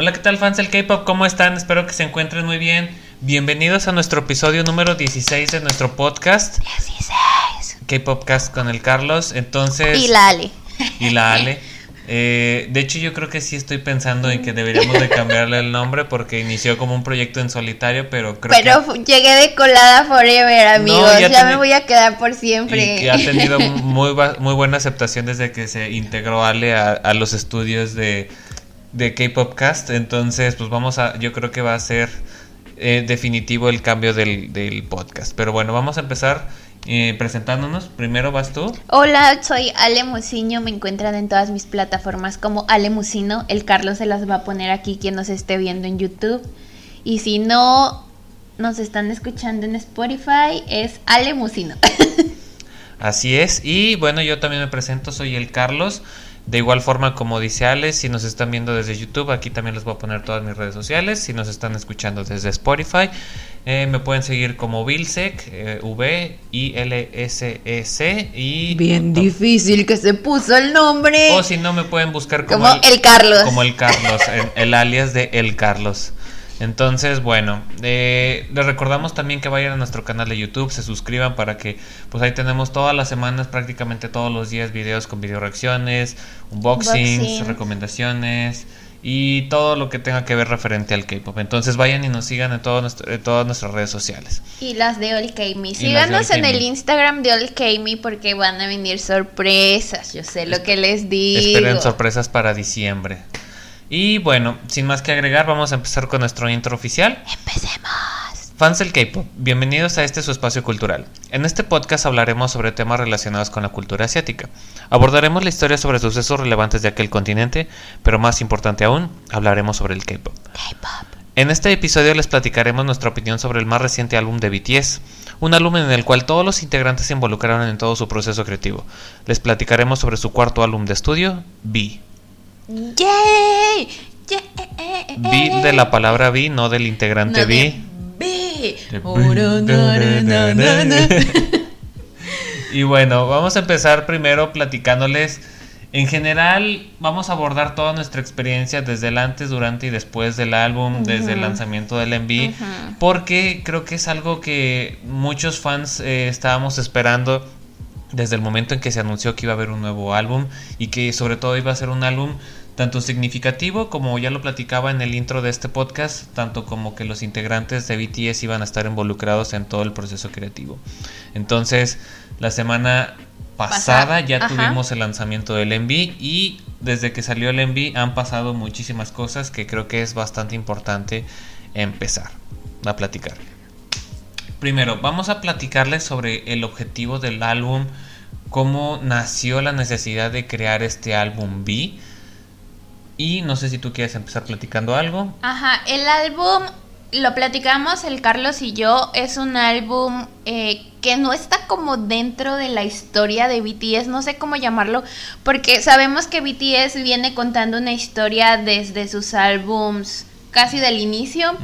Hola, ¿qué tal fans del K-Pop? ¿Cómo están? Espero que se encuentren muy bien. Bienvenidos a nuestro episodio número 16 de nuestro podcast. 16. K-Popcast con el Carlos. Entonces... Y la Ale. Y la Ale. Eh, de hecho, yo creo que sí estoy pensando en que deberíamos de cambiarle el nombre porque inició como un proyecto en solitario, pero creo Pero que... llegué de colada forever, amigos. ya me voy a quedar por Y siempre. que ha tenido muy, muy buena aceptación desde que se integró Ale a, a los estudios de, de K-Popcast. Entonces, pues vamos a, yo creo que va a ser eh, definitivo el cambio del, del podcast. Pero bueno, vamos a empezar eh, presentándonos. Primero vas tú. Hola, soy Ale Muciño. Me encuentran en todas mis plataformas como Ale Mucino. El Carlos se las va a poner aquí quien nos esté viendo en YouTube. Y si no nos están escuchando en Spotify, es Ale Mucino. Así es. Y bueno, yo también me presento, soy el Carlos. De igual forma como dice Ale, si nos están viendo desde YouTube, aquí también les voy a poner todas mis redes sociales. Si nos están escuchando desde Spotify, eh, me pueden seguir como Vilsec, eh, V, I, L, S, E, C. Y Bien difícil que se puso el nombre. O si no, me pueden buscar como, como el Carlos. como el Carlos, el, el alias de El Carlos. Entonces, bueno, eh, les recordamos también que vayan a nuestro canal de YouTube, se suscriban para que, pues ahí tenemos todas las semanas, prácticamente todos los días, videos con video reacciones, unboxings, Unboxing. recomendaciones y todo lo que tenga que ver referente al K-pop. Entonces, vayan y nos sigan en, todo nuestro- en todas nuestras redes sociales. Y las de Olkeimi. de Síganos en el Olkeimi. Instagram de Olkeimi porque van a venir sorpresas. Yo sé lo que les digo. Esperen sorpresas para diciembre. Y bueno, sin más que agregar, vamos a empezar con nuestro intro oficial. Empecemos. Fans del K-pop, bienvenidos a este su espacio cultural. En este podcast hablaremos sobre temas relacionados con la cultura asiática. Abordaremos la historia sobre sucesos relevantes de aquel continente, pero más importante aún, hablaremos sobre el K-pop. K-pop. En este episodio les platicaremos nuestra opinión sobre el más reciente álbum de BTS, un álbum en el cual todos los integrantes se involucraron en todo su proceso creativo. Les platicaremos sobre su cuarto álbum de estudio, B. ¡Yay! B de la palabra B, no del integrante na. Y bueno, vamos a empezar primero platicándoles. En general, vamos a abordar toda nuestra experiencia desde el antes, durante y después del álbum, desde el lanzamiento del MV, porque creo que es algo que muchos fans eh, estábamos esperando desde el momento en que se anunció que iba a haber un nuevo álbum y que sobre todo iba a ser un álbum tanto significativo como ya lo platicaba en el intro de este podcast, tanto como que los integrantes de BTS iban a estar involucrados en todo el proceso creativo. Entonces, la semana pasada ya ajá. tuvimos el lanzamiento del MV y desde que salió el MV han pasado muchísimas cosas que creo que es bastante importante empezar a platicar. Primero, vamos a platicarles sobre el objetivo del álbum, cómo nació la necesidad de crear este álbum B. Y no sé si tú quieres empezar platicando algo. Ajá, el álbum, lo platicamos el Carlos y yo, es un álbum eh, que no está como dentro de la historia de BTS, no sé cómo llamarlo, porque sabemos que BTS viene contando una historia desde sus álbums casi del inicio.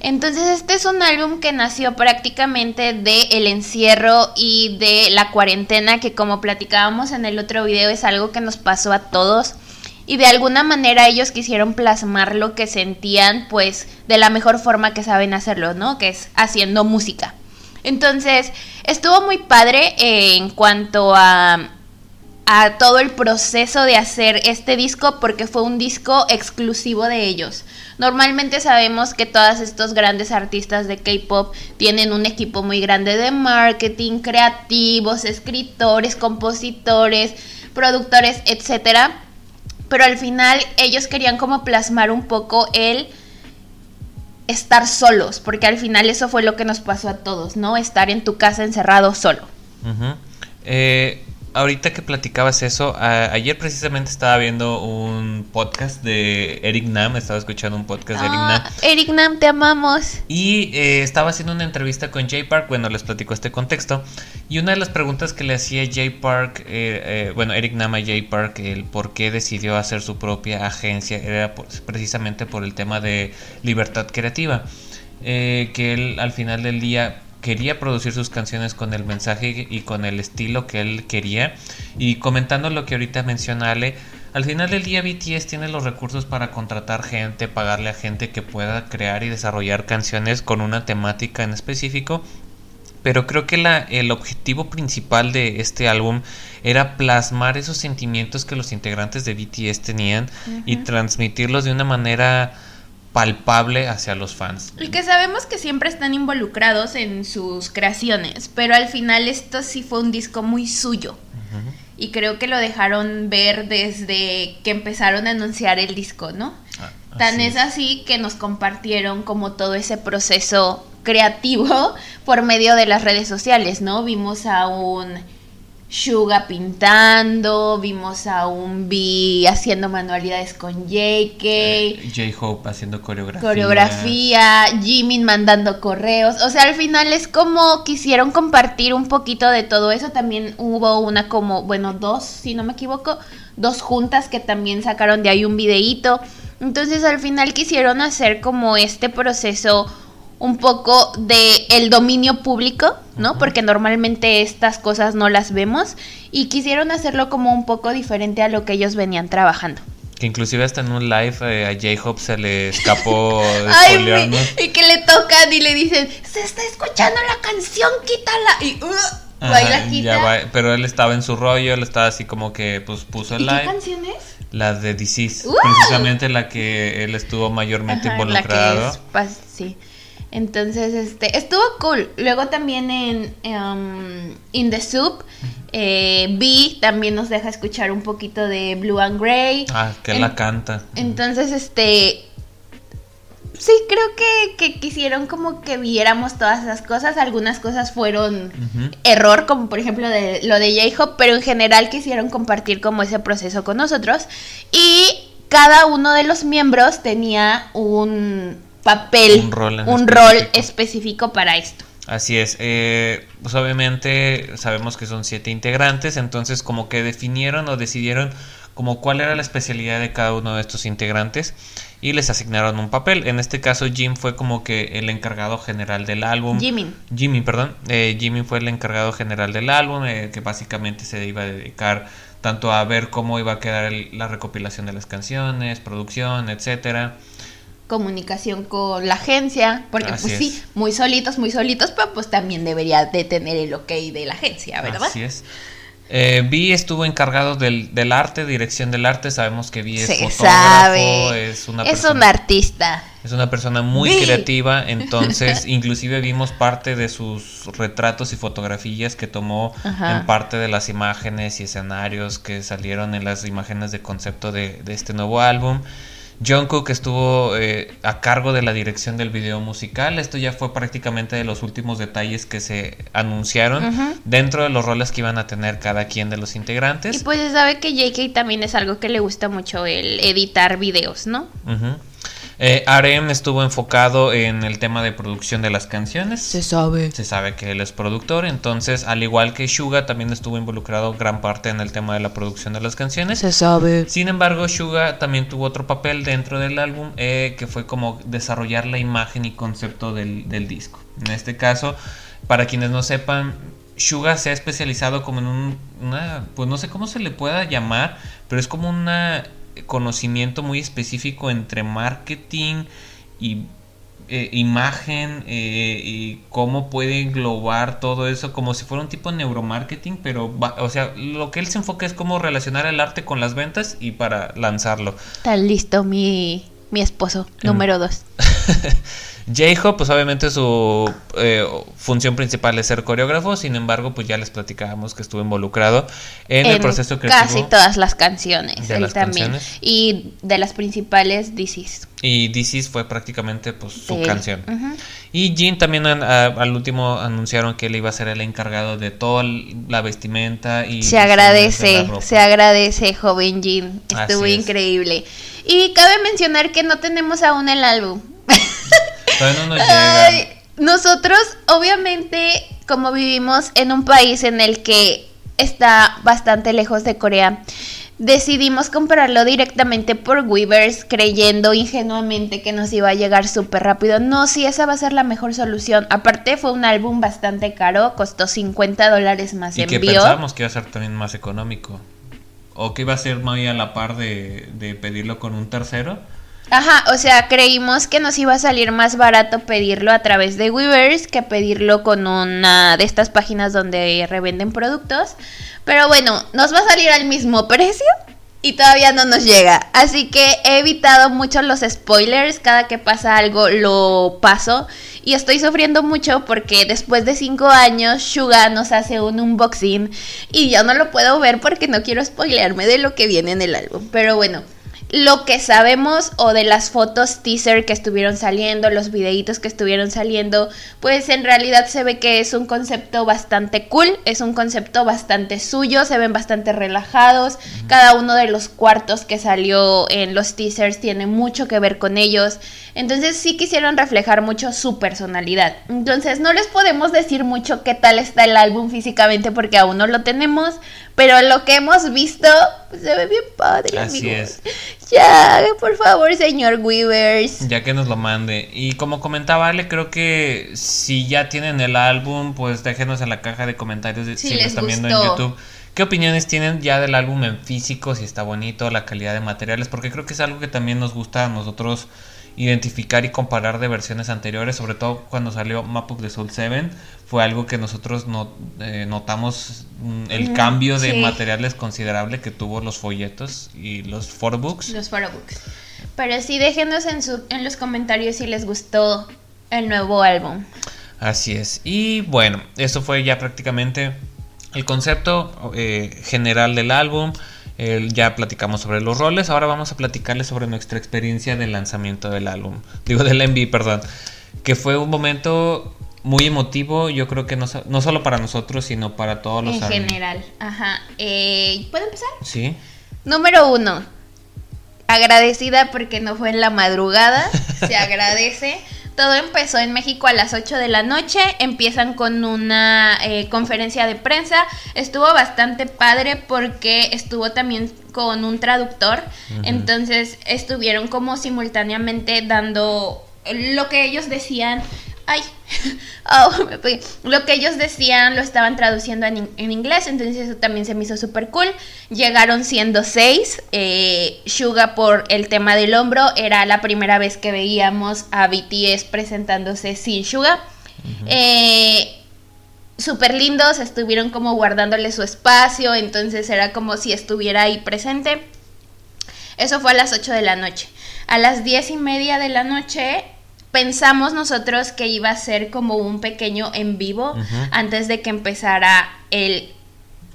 Entonces este es un álbum que nació prácticamente de el encierro y de la cuarentena que como platicábamos en el otro video es algo que nos pasó a todos y de alguna manera ellos quisieron plasmar lo que sentían pues de la mejor forma que saben hacerlo, ¿no? Que es haciendo música. Entonces estuvo muy padre eh, en cuanto a a todo el proceso de hacer este disco porque fue un disco exclusivo de ellos. Normalmente sabemos que todos estos grandes artistas de K-pop tienen un equipo muy grande de marketing, creativos, escritores, compositores, productores, etcétera. Pero al final ellos querían como plasmar un poco el estar solos, porque al final eso fue lo que nos pasó a todos, ¿no? Estar en tu casa encerrado solo. Eh, ahorita que platicabas eso, a- ayer precisamente estaba viendo un podcast de Eric Nam, estaba escuchando un podcast de Eric Nam. Ah, Eric Nam, te amamos. Y eh, estaba haciendo una entrevista con Jay Park, bueno, les platico este contexto. Y una de las preguntas que le hacía Jay Park, eh, eh, bueno, Eric Nama a Jay Park, el por qué decidió hacer su propia agencia, era por- precisamente por el tema de libertad creativa. Que él al final del día quería producir sus canciones con el mensaje y con el estilo que él quería. Y comentando lo que ahorita menciona Ale, Al final del día BTS tiene los recursos para contratar gente, pagarle a gente que pueda crear y desarrollar canciones con una temática en específico. Pero creo que la, el objetivo principal de este álbum era plasmar esos sentimientos que los integrantes de BTS tenían y transmitirlos de una manera palpable hacia los fans. Y que sabemos que siempre están involucrados en sus creaciones, pero al final esto sí fue un disco muy suyo. Y creo que lo dejaron ver desde que empezaron a anunciar el disco, ¿no? Ah, Tan es así que nos compartieron como todo ese proceso creativo por medio de las redes sociales, ¿no? Vimos a un Suga pintando, vimos a un B haciendo manualidades con JK. Eh, J-Hope haciendo coreografía. Coreografía, Jimin mandando correos. O sea, al final es como quisieron compartir un poquito de todo eso. También hubo una como, bueno, dos, si no me equivoco, dos juntas que también sacaron de ahí un videíto. Entonces al final quisieron hacer como este proceso un poco de el dominio público, ¿no? Porque normalmente estas cosas no las vemos y quisieron hacerlo como un poco diferente a lo que ellos venían trabajando. Que inclusive hasta en un live eh, a J-Hope se le escapó Ay, y que le tocan y le dicen, se está escuchando la canción, quítala. Y uh, quita. pero él estaba en su rollo, él estaba así como que pues puso el live. ¿Qué canción es? La de Disease, precisamente la que él estuvo mayormente involucrado. sí. Entonces, este, estuvo cool. Luego también en um, In the Soup, eh, B también nos deja escuchar un poquito de Blue and Grey. Ah, que la canta. Entonces, este, sí, creo que, quisieron como que viéramos todas esas cosas. Algunas cosas fueron error, como por ejemplo de, lo de J-Hop, pero en general quisieron compartir como ese proceso con nosotros. Y cada uno de los miembros tenía un papel, un rol, específico. para esto. Así es, eh, pues obviamente sabemos que son siete integrantes, entonces como que definieron o decidieron como cuál era la especialidad de cada uno de estos integrantes y les asignaron un papel. En este caso Jim fue como que el encargado general del álbum. Jimmy. Jimmy, perdón. Eh, Jimmy fue el encargado general del álbum, eh, que básicamente se iba a dedicar tanto a ver cómo iba a quedar la recopilación de las canciones, producción, etcétera comunicación con la agencia, porque pues sí, muy solitos, muy solitos, pero pues también debería de tener el ok de la agencia, ¿verdad? Así es. Eh, Vi estuvo encargado del, del, arte, dirección del arte. Sabemos que Vi es fotógrafo, es una es un artista. Es una persona muy creativa, entonces inclusive vimos parte de sus retratos y fotografías que tomó en parte de las imágenes y escenarios que salieron en las imágenes de concepto de, de este nuevo álbum. Jungkook estuvo eh, a cargo de la dirección del video musical. Esto ya fue prácticamente de los últimos detalles que se anunciaron dentro de los roles que iban a tener cada quien de los integrantes. Y pues se sabe que JK también es algo que le gusta mucho el editar videos, ¿no? Eh, RM estuvo enfocado en el tema de producción de las canciones. Se sabe. Se sabe que él es productor, entonces al igual que Suga también estuvo involucrado gran parte en el tema de la producción de las canciones. Se sabe. Sin embargo, Suga también tuvo otro papel dentro del álbum eh, que fue como desarrollar la imagen y concepto del, del disco. En este caso, para quienes no sepan, Suga se ha especializado como en un, una, pues no sé cómo se le pueda llamar, pero es como una conocimiento muy específico entre marketing y eh, imagen eh, y cómo puede englobar todo eso como si fuera un tipo de neuromarketing, pero o sea, lo que él se enfoca es cómo relacionar el arte con las ventas y para lanzarlo. Está listo mi, mi esposo, número dos. j pues obviamente su eh, función principal es ser coreógrafo, sin embargo, pues ya les platicábamos que estuvo involucrado en, el proceso creativo. Casi todas las canciones, él también. Y de las principales, DC's. Y DC's fue prácticamente pues su canción. Y Jin también al último anunciaron que él iba a ser el encargado de toda la vestimenta y... Se agradece, se agradece, joven Jin. Estuvo increíble. Y cabe mencionar que no tenemos aún el álbum. Nosotros, obviamente, como vivimos en un país en el que está bastante lejos de Corea, decidimos comprarlo directamente por Weavers, creyendo ingenuamente que nos iba a llegar súper rápido. No, sí, esa va a ser la mejor solución. Aparte, fue un álbum bastante caro, costó 50 dólares más y envío. que pensábamos que iba a ser también más económico. o que iba a ser muy a la par de, de pedirlo con un tercero. Ajá, o sea, creímos que nos iba a salir más barato pedirlo a través de Weavers que pedirlo con una de estas páginas donde revenden productos. Pero bueno, nos va a salir al mismo precio y todavía no nos llega. Así que he evitado mucho los spoilers. Cada que pasa algo lo paso. Y estoy sufriendo mucho porque después de cinco años Suga nos hace un unboxing y yo no lo puedo ver porque no quiero spoilearme de lo que viene en el álbum. Pero bueno lo que sabemos o de las fotos teaser que estuvieron saliendo, los videitos que estuvieron saliendo, pues en realidad se ve que es un concepto bastante cool, es un concepto bastante suyo, se ven bastante relajados, cada uno de los cuartos que salió en los teasers tiene mucho que ver con ellos, entonces sí quisieron reflejar mucho su personalidad. Entonces no les podemos decir mucho qué tal está el álbum físicamente porque aún no lo tenemos, pero lo que hemos visto pues, se ve bien padre. Así es. Ya, por favor, señor Weavers. Ya que nos lo mande. Y como comentaba Ale, creo que si ya tienen el álbum, pues déjenos en la caja de comentarios si, lo están viendo en YouTube. ¿Qué opiniones tienen ya del álbum en físico? Si está bonito, la calidad de materiales, porque creo que es algo que también nos gusta a nosotros identificar y comparar de versiones anteriores, sobre todo cuando salió Map of the Soul 7, fue algo que nosotros no, eh, notamos mm, el cambio de materiales considerable que tuvo los folletos y los photobooks. Los photobooks. Pero sí, déjenos en, su, en los comentarios si les gustó el nuevo álbum. Así es. Y bueno, eso fue ya prácticamente el concepto eh, general del álbum ya platicamos sobre los roles, ahora vamos a platicarles sobre nuestra experiencia del lanzamiento del álbum, digo del MV, perdón, que fue un momento muy emotivo, yo creo que no, no solo para nosotros, sino para todos los... En general, ajá. Eh, ¿Puedo empezar? Sí. Número uno, agradecida porque no fue en la madrugada, se agradece. Todo empezó en México a las 8 de la noche, empiezan con una eh, conferencia de prensa, estuvo bastante padre porque estuvo también con un traductor, entonces estuvieron como simultáneamente dando lo que ellos decían. Ay, oh, lo que ellos decían lo estaban traduciendo en, inglés, entonces eso también se me hizo súper cool. Llegaron siendo seis, eh, Suga por el tema del hombro, era la primera vez que veíamos a BTS presentándose sin Suga. Eh, súper lindos, estuvieron como guardándole su espacio, entonces era como si estuviera ahí presente. Eso fue a las 8 de la noche. A las diez y media de la noche pensamos nosotros que iba a ser como un pequeño en vivo antes de que empezara el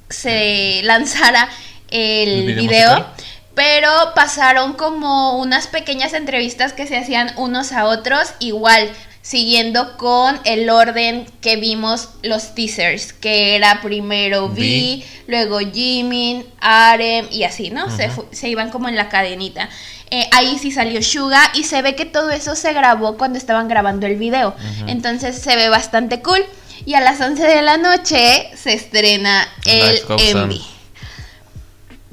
se lanzara el, video, pero pasaron como unas pequeñas entrevistas que se hacían unos a otros igual siguiendo con el orden que vimos los teasers, que era primero V, luego Jimin, Arem y así, ¿no? se, se, iban como en la cadenita. Eh, ahí sí salió Suga y se ve que todo eso se grabó cuando estaban grabando el video. Entonces se ve bastante cool. Y a las 11 de la noche se estrena el MV.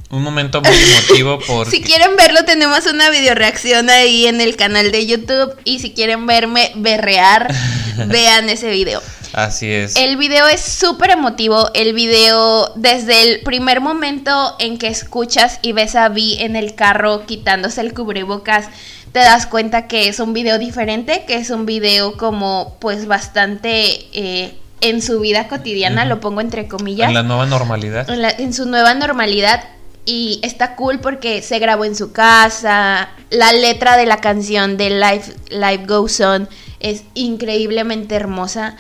Un momento muy emotivo por... si quieren verlo tenemos una video reacción ahí en el canal de YouTube y si quieren verme berrear, vean ese video. Así es. El video es súper emotivo. El video, desde el primer momento en que escuchas y ves a Vi en el carro quitándose el cubrebocas, te das cuenta que es un video diferente, que es un video como pues bastante eh, en su vida cotidiana, lo pongo entre comillas. En la nueva normalidad. En, su nueva normalidad. Y está cool porque se grabó en su casa. La letra de la canción de Life, Life Goes On es increíblemente hermosa.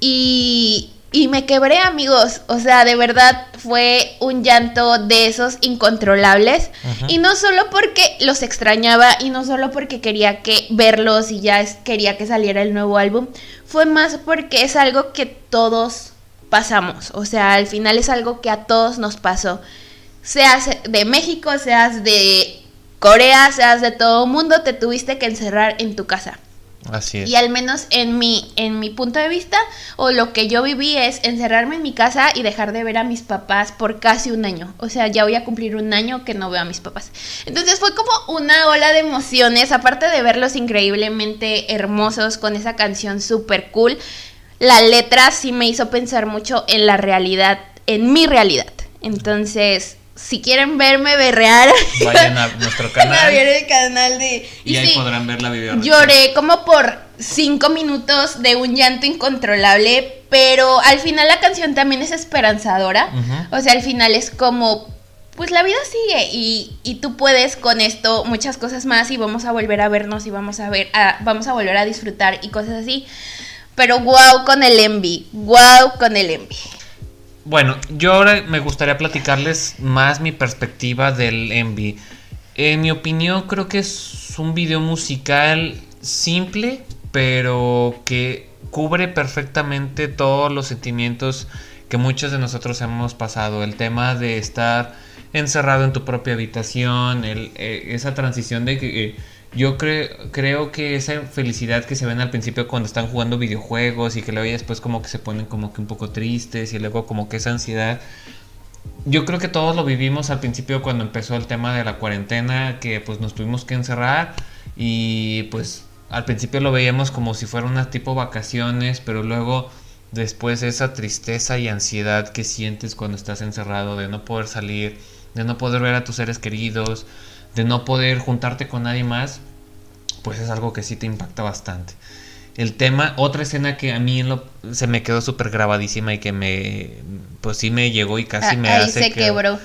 Y, me quebré, amigos. O sea, de verdad fue un llanto de esos incontrolables. Y no solo porque los extrañaba y no solo porque quería que verlos y ya quería que saliera el nuevo álbum. Fue más porque es algo que todos pasamos. O sea, al final es algo que a todos nos pasó. Seas de México, seas de Corea, seas de todo el mundo, te tuviste que encerrar en tu casa. Así es. Y al menos en mi, en mi punto de vista, o lo que yo viví es encerrarme en mi casa y dejar de ver a mis papás por casi un año. O sea, ya voy a cumplir un año que no veo a mis papás. Entonces fue como una ola de emociones, aparte de verlos increíblemente hermosos con esa canción súper cool. La letra sí me hizo pensar mucho en la realidad, en mi realidad. Entonces, si quieren verme berrear, vayan a nuestro canal. a ver el canal de... Y, ahí podrán ver la video. Lloré como por cinco minutos de un llanto incontrolable, pero al final la canción también es esperanzadora. O sea, al final es como, pues la vida sigue y, y, tú puedes con esto muchas cosas más y vamos a volver a vernos y vamos a ver, vamos a volver a disfrutar y cosas así. Pero wow con el envy, wow con el envy. Bueno, yo ahora me gustaría platicarles más mi perspectiva del envy. En mi opinión creo que es un video musical simple, pero que cubre perfectamente todos los sentimientos que muchos de nosotros hemos pasado. El tema de estar encerrado en tu propia habitación, el, eh, esa transición de que eh, yo creo que esa felicidad que se ven al principio cuando están jugando videojuegos y que luego después como que se ponen como que un poco tristes y luego como que esa ansiedad. Yo creo que todos lo vivimos al principio cuando empezó el tema de la cuarentena, que pues nos tuvimos que encerrar y pues al principio lo veíamos como si fuera una tipo vacaciones, pero luego después esa tristeza y ansiedad que sientes cuando estás encerrado de no poder salir, de no poder ver a tus seres queridos, de no poder juntarte con nadie más, pues es algo que sí te impacta bastante. El tema, otra escena que a mí se me quedó súper grabadísima y que me, pues sí me llegó y casi ah, me hace se quebró.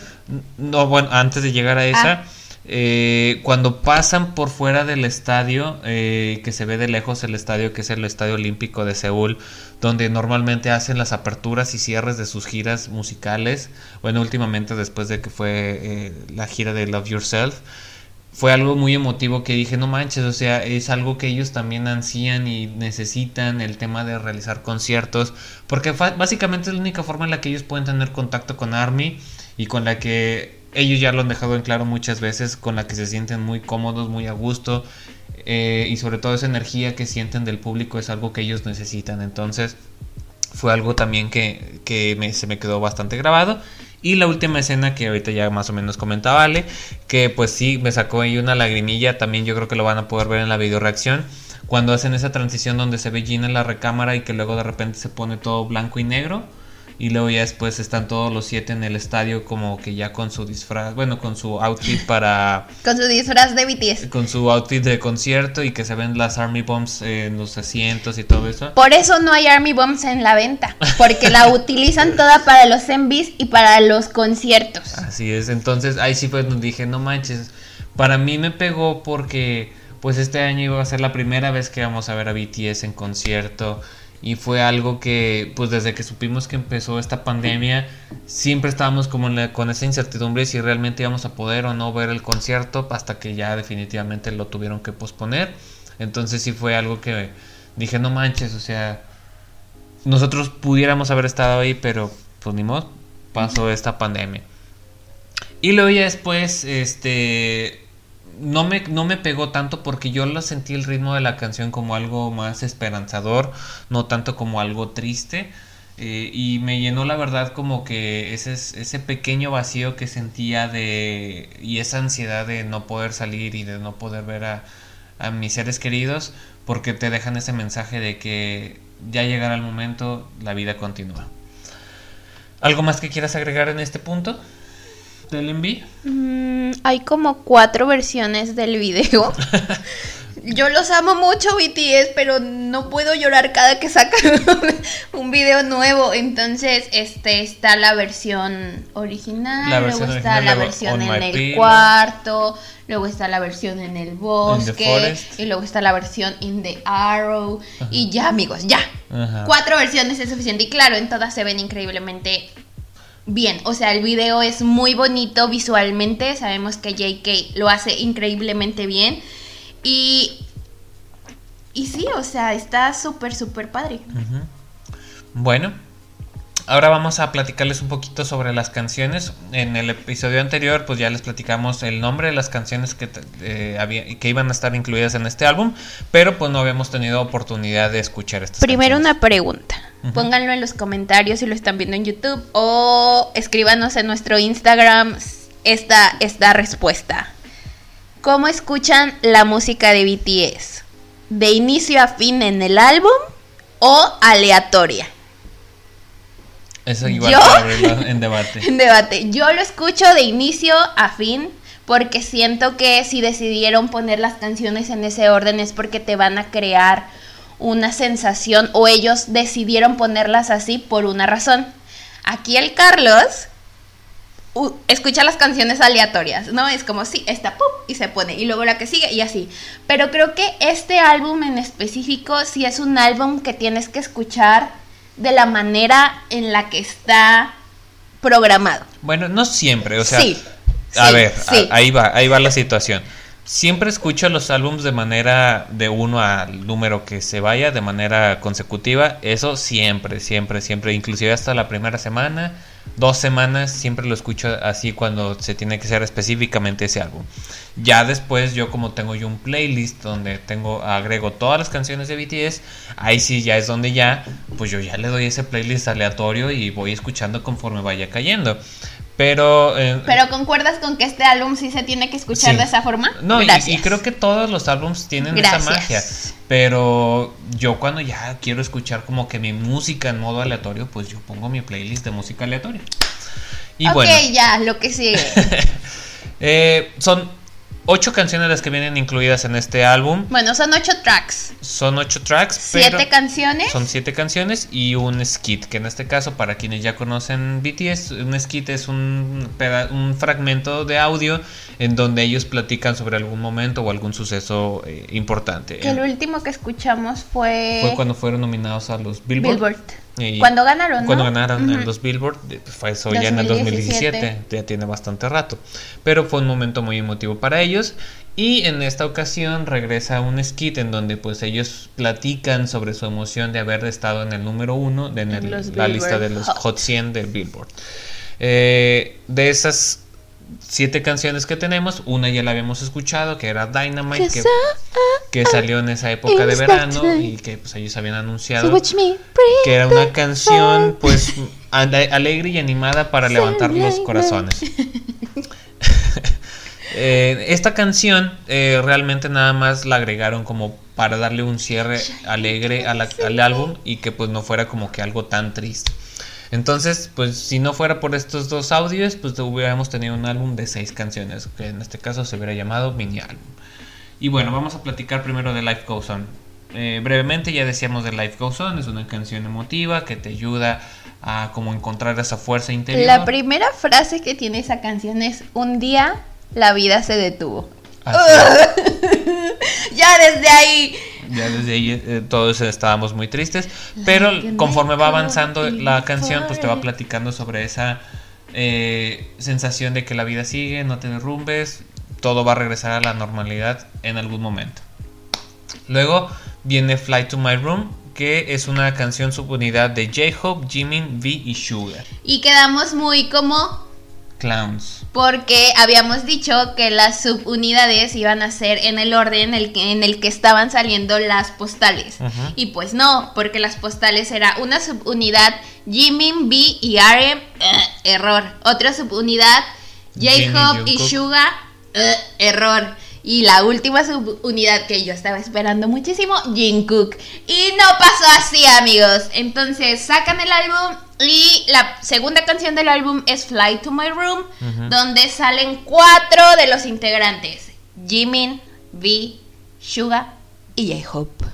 No, bueno, antes de llegar a esa, ah. Eh, cuando pasan por fuera del estadio, eh, que se ve de lejos el estadio, que es el Estadio Olímpico de Seúl, donde normalmente hacen las aperturas y cierres de sus giras musicales. Bueno, últimamente después de que fue eh, la gira de Love Yourself, fue algo muy emotivo que dije, no manches, o sea, es algo que ellos también ansían y necesitan, el tema de realizar conciertos, porque básicamente es la única forma en la que ellos pueden tener contacto con Army y con la que ellos ya lo han dejado en claro muchas veces, con la que se sienten muy cómodos, muy a gusto eh, y sobre todo esa energía que sienten del público es algo que ellos necesitan. Entonces fue algo también que, se me quedó bastante grabado. Y la última escena que ahorita ya más o menos comentaba Ale, que pues sí me sacó ahí una lagrimilla, también yo creo que lo van a poder ver en la video reacción. Cuando hacen esa transición donde se ve Gina en la recámara y que luego de repente se pone todo blanco y negro y luego ya después están todos los siete en el estadio como que ya con su disfraz, bueno, con su outfit para... con su disfraz de BTS. Con su outfit de concierto y que se ven las Army Bombs en los asientos y todo eso. Por eso no hay Army Bombs en la venta, porque la utilizan toda para los envis y para los conciertos. Así es, entonces ahí sí pues nos dije, no manches, para mí me pegó porque pues este año iba a ser la primera vez que vamos a ver a BTS en concierto y fue algo que pues desde que supimos que empezó esta pandemia siempre estábamos como con esa incertidumbre si realmente íbamos a poder o no ver el concierto hasta que ya definitivamente lo tuvieron que posponer. Entonces sí fue algo que dije no manches o sea nosotros pudiéramos haber estado ahí pero pues ni modo pasó esta pandemia y luego ya después este no me, no me pegó tanto porque yo lo sentí el ritmo de la canción como algo más esperanzador, no tanto como algo triste. Eh, y me llenó la verdad como que ese, ese pequeño vacío que sentía de y esa ansiedad de no poder salir y de no poder ver a, a mis seres queridos porque te dejan ese mensaje de que ya llegará el momento, la vida continúa. ¿Algo más que quieras agregar en este punto? del envío? Mm, hay como cuatro versiones del video. Yo los amo mucho BTS, pero no puedo llorar cada que sacan un video nuevo. Entonces, este está la versión original, luego está la versión en el cuarto, luego está la versión en el bosque, y luego está la versión in the arrow. Y ya, amigos, ya. Cuatro versiones es suficiente. Y claro, en todas se ven increíblemente bien. O sea, el video es muy bonito visualmente. Sabemos que JK lo hace increíblemente bien. Y. Y sí, o sea, está súper, súper padre. Bueno, ahora vamos a platicarles un poquito sobre las canciones. En el episodio anterior, pues ya les platicamos el nombre de las canciones que, eh, que iban a estar incluidas en este álbum, pero pues no habíamos tenido oportunidad de escuchar estas Primero una pregunta. Pónganlo en los comentarios si lo están viendo en YouTube o escríbanos en nuestro Instagram esta, esta respuesta. ¿Cómo escuchan la música de BTS? ¿De inicio a fin en el álbum o aleatoria? Eso igual Yo- en debate. En debate. Yo lo escucho de inicio a fin porque siento que si decidieron poner las canciones en ese orden es porque te van a crear una sensación o ellos decidieron ponerlas así por una razón. Aquí el Carlos escucha las canciones aleatorias, ¿no? Es como, sí, esta, ¡pum! y se pone, y luego la que sigue, y así. Pero creo que este álbum en específico sí es un álbum que tienes que escuchar de la manera en la que está programado. Bueno, no siempre, o sea, Sí, a sí, ver, a- ahí va, ahí va la situación. Siempre escucho los álbums de manera de uno al número que se vaya, de manera consecutiva. Eso siempre, siempre, siempre. Inclusive hasta la primera semana, dos semanas, siempre lo escucho así cuando se tiene que hacer específicamente ese álbum. Ya después yo como tengo yo un playlist donde tengo agrego todas las canciones de BTS, ahí sí ya es donde ya, pues yo ya le doy ese playlist aleatorio y voy escuchando conforme vaya cayendo. Pero, eh, Pero concuerdas con que este álbum sí se tiene que escuchar Sí. de esa forma? no, y, creo que todos los álbums tienen esa magia. Pero yo cuando ya quiero escuchar como que mi música en modo aleatorio, pues yo pongo mi playlist de música aleatoria. Y ok, bueno, ya, lo que sigue. eh, son ocho canciones las que vienen incluidas en este álbum. bueno, son ocho tracks. Son ocho tracks, pero Siete canciones. son siete canciones y un skit, que en este caso, para quienes ya conocen BTS, un skit es un, un fragmento de audio en donde ellos platican sobre algún momento o algún suceso eh, importante. Que el último que escuchamos fue, Fue cuando fueron nominados a los Billboard. Billboard. Y Cuando ganaron, ¿no? Cuando ganaron en los Billboard, de- fue eso ya en el 2017. 2017, ya tiene bastante rato. Pero fue un momento muy emotivo para ellos. Y en esta ocasión regresa un skit en donde pues ellos platican sobre su emoción de haber estado en el número uno de en el- la lista de los Hot. Hot 100 del Billboard. Eh, de esas siete canciones que tenemos, una ya la habíamos escuchado, que era Dynamite, que, que salió en esa época de verano y que pues ellos habían anunciado que era una canción pues ale- alegre y animada para levantar los corazones. Eh, esta canción eh, realmente nada más la agregaron como para darle un cierre alegre a la- al álbum y que pues no fuera como que algo tan triste. Entonces, pues si no fuera por estos dos audios, pues hubiéramos tenido un álbum de seis canciones, que en este caso se hubiera llamado mini álbum. Y bueno, vamos a platicar primero de Life Goes On. Eh, brevemente ya decíamos de Life Goes On, es una canción emotiva que te ayuda a como encontrar esa fuerza interior. La primera frase que tiene esa canción es un día la vida se detuvo. Ya desde ahí. Ya desde ahí eh, todos estábamos muy tristes, pero conforme va avanzando la the canción, pues te va platicando sobre esa eh, sensación de que la vida sigue, no te derrumbes, todo va a regresar a la normalidad en algún momento. Luego viene Fly to My Room, que es una canción subunidad de J-Hope, Jimin, V y Sugar. Y quedamos muy como Clowns. porque habíamos dicho que las subunidades iban a ser en el orden en el que, en el que estaban saliendo las postales. Y pues no, porque las postales era una subunidad Jimin, B y RM, eh, error. Otra subunidad Jin y J-Hope y. Suga, eh, error. Y la última subunidad que yo estaba esperando muchísimo, Jungkook. Y no pasó así, amigos. Entonces sacan el álbum y la segunda canción del álbum es Fly to My Room, donde salen cuatro de los integrantes: Jimin, V, Suga y J-Hope.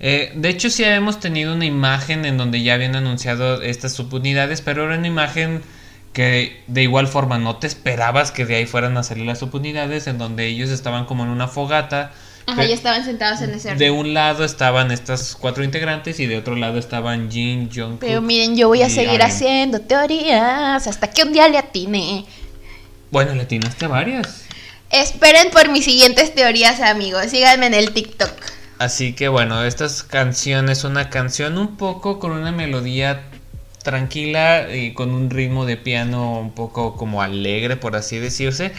Eh, de hecho, sí hemos tenido una imagen en donde ya habían anunciado estas subunidades, pero era una imagen que de igual forma no te esperabas que de ahí fueran a salir las subunidades, en donde ellos estaban como en una fogata. Ajá, De- ya estaban sentados en ese De orden. un lado estaban estas cuatro integrantes y de otro lado estaban Jin, Jungkook. Pero miren, yo voy a seguir haciendo teorías hasta que un día le atine. Bueno, le atinaste a varias. Esperen por mis siguientes teorías, amigos. Síganme en el TikTok. Así que bueno, esta canción es una canción un poco con una melodía tranquila y con un ritmo de piano un poco como alegre, por así decirse.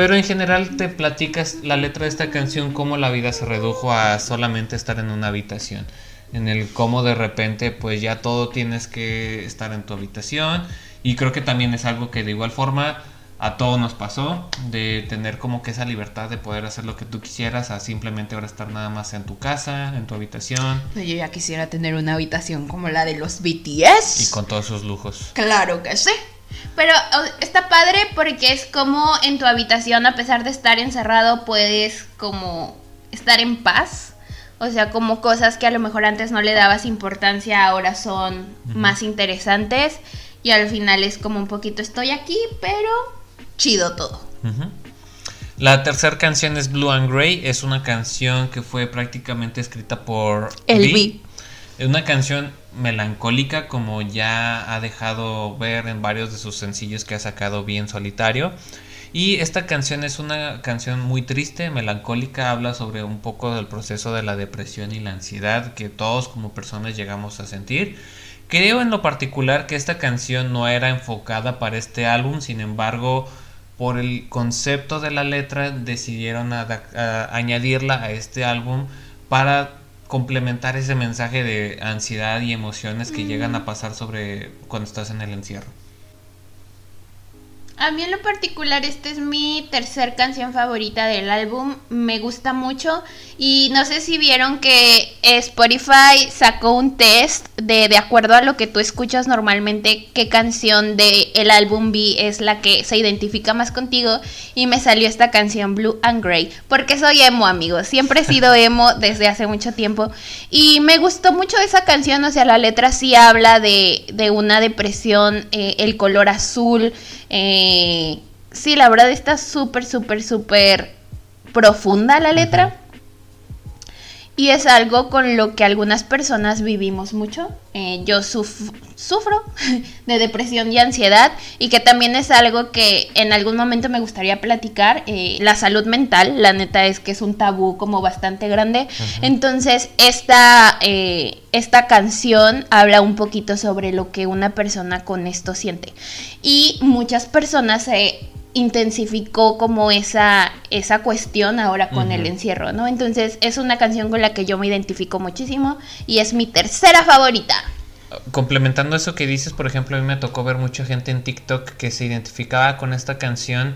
Pero en general te platicas la letra de esta canción, cómo la vida se redujo a solamente estar en una habitación. En el cómo de repente pues ya todo tienes que estar en tu habitación. Y creo que también es algo que de igual forma a todos nos pasó de tener como que esa libertad de poder hacer lo que tú quisieras a simplemente ahora estar nada más en tu casa, en tu habitación. Yo ya quisiera tener una habitación como la de los BTS. Y con todos sus lujos. Claro que sí. Pero está padre porque es como en tu habitación, a pesar de estar encerrado, puedes como estar en paz. O sea, como cosas que a lo mejor antes no le dabas importancia, ahora son más interesantes. Y al final es como un poquito estoy aquí, pero chido todo. La tercera canción es Blue and Grey. Es una canción que fue prácticamente escrita por Elvi. Es una canción melancólica, como ya ha dejado ver en varios de sus sencillos que ha sacado bien solitario. Y esta canción es una canción muy triste, melancólica, habla sobre un poco del proceso de la depresión y la ansiedad que todos como personas llegamos a sentir. Creo en lo particular que esta canción no era enfocada para este álbum, sin embargo, por el concepto de la letra decidieron añadirla a este álbum para complementar ese mensaje de ansiedad y emociones que llegan a mm. pasar sobre cuando estás en el encierro. A mí en lo particular esta es mi tercer canción favorita del álbum, me gusta mucho. Y no sé si vieron que Spotify sacó un test de de acuerdo a lo que tú escuchas normalmente qué canción de el álbum B es la que se identifica más contigo. Y me salió esta canción Blue and Grey porque soy emo amigos, siempre he sido emo desde hace mucho tiempo. Y me gustó mucho esa canción, o sea la letra sí habla de, de una depresión, eh, el color azul, eh, sí, la verdad está súper, súper, súper profunda la letra. Y es algo con lo que algunas personas vivimos mucho. Eh, yo sufro de depresión y ansiedad y que también es algo que en algún momento me gustaría platicar. Eh, la salud mental, la neta es que es un tabú como bastante grande. Entonces, esta, eh, esta canción habla un poquito sobre lo que una persona con esto siente. Y muchas personas se intensificó como esa, esa cuestión ahora con el encierro, ¿no? Entonces es una canción con la que yo me identifico muchísimo y es mi tercera favorita. Complementando eso que dices, por ejemplo, a mí me tocó ver mucha gente en TikTok que se identificaba con esta canción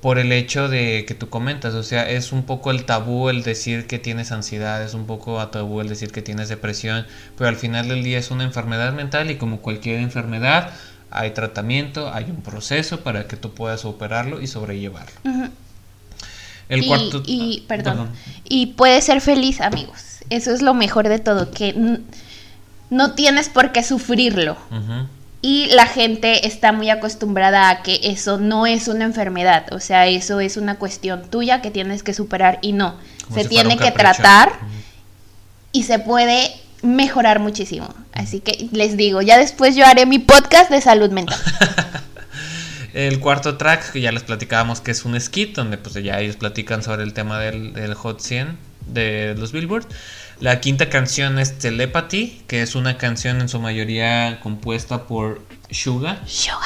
por el hecho de que tú comentas, o sea, es un poco el tabú el decir que tienes ansiedad, es un poco a tabú el decir que tienes depresión, pero al final del día es una enfermedad mental y como cualquier enfermedad, hay tratamiento, hay un proceso para que tú puedas operarlo y sobrellevarlo. El y, cuarto... Y, perdón, y puedes ser feliz, amigos. Eso es lo mejor de todo, que no tienes por qué sufrirlo. Y la gente está muy acostumbrada a que eso no es una enfermedad, o sea, eso es una cuestión tuya que tienes que superar y no, se tiene que tratar y se puede mejorar muchísimo. Así que les digo, ya después yo haré mi podcast de salud mental. el cuarto track, que ya les platicábamos que es un skit, donde pues ya ellos platican sobre el tema del, Hot 100 de los Billboard. La quinta canción es Telepathy, que es una canción en su mayoría compuesta por Suga. Suga.